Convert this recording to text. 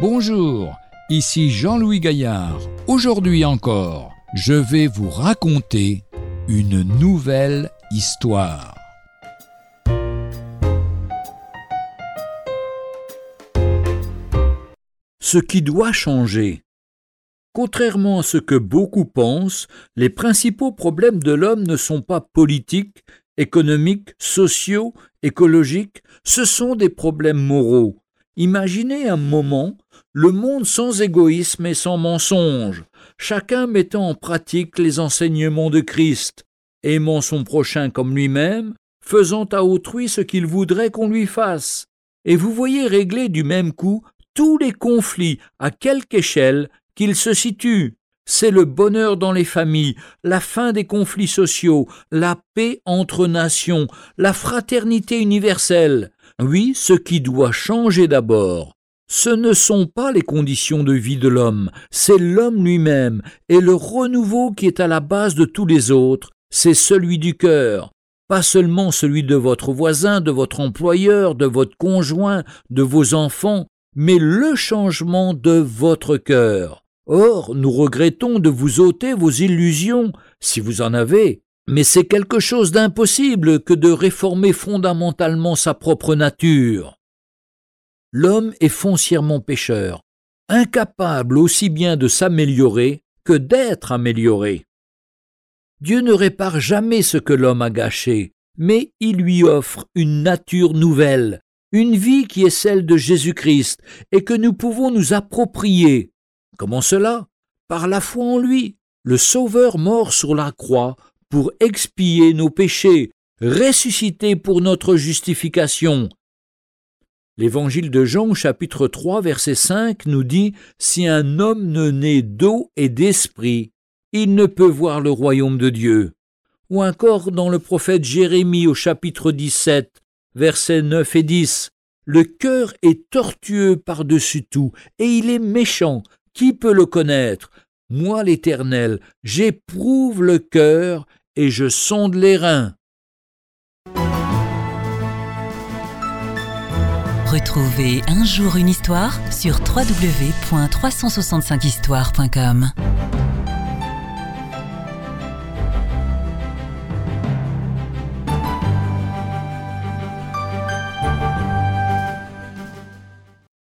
Bonjour, ici Jean-Louis Gaillard. Aujourd'hui encore, je vais vous raconter une nouvelle histoire. Ce qui doit changer. Contrairement à ce que beaucoup pensent, les principaux problèmes de l'homme ne sont pas politiques, économiques, sociaux, écologiques, ce sont des problèmes moraux. Imaginez un moment le monde sans égoïsme et sans mensonge, chacun mettant en pratique les enseignements de Christ, aimant son prochain comme lui-même, faisant à autrui ce qu'il voudrait qu'on lui fasse. Et vous voyez régler du même coup tous les conflits, à quelque échelle qu'ils se situent. C'est le bonheur dans les familles, la fin des conflits sociaux, la paix entre nations, la fraternité universelle. Oui, ce qui doit changer d'abord, ce ne sont pas les conditions de vie de l'homme, c'est l'homme lui-même, et le renouveau qui est à la base de tous les autres, c'est celui du cœur, pas seulement celui de votre voisin, de votre employeur, de votre conjoint, de vos enfants, mais le changement de votre cœur. Or, nous regrettons de vous ôter vos illusions, si vous en avez, mais c'est quelque chose d'impossible que de réformer fondamentalement sa propre nature l'homme est foncièrement pécheur, incapable aussi bien de s'améliorer que d'être amélioré. Dieu ne répare jamais ce que l'homme a gâché, mais il lui offre une nature nouvelle, une vie qui est celle de Jésus-Christ et que nous pouvons nous approprier. Comment cela? Par la foi en lui, le Sauveur mort sur la croix pour expier nos péchés, ressuscité pour notre justification, L'évangile de Jean chapitre 3 verset 5 nous dit Si un homme ne naît d'eau et d'esprit, il ne peut voir le royaume de Dieu. Ou encore dans le prophète Jérémie au chapitre 17 versets 9 et 10 Le cœur est tortueux par-dessus tout, et il est méchant. Qui peut le connaître? Moi l'Éternel, j'éprouve le cœur et je sonde les reins. Retrouvez un jour une histoire sur www.365histoire.com.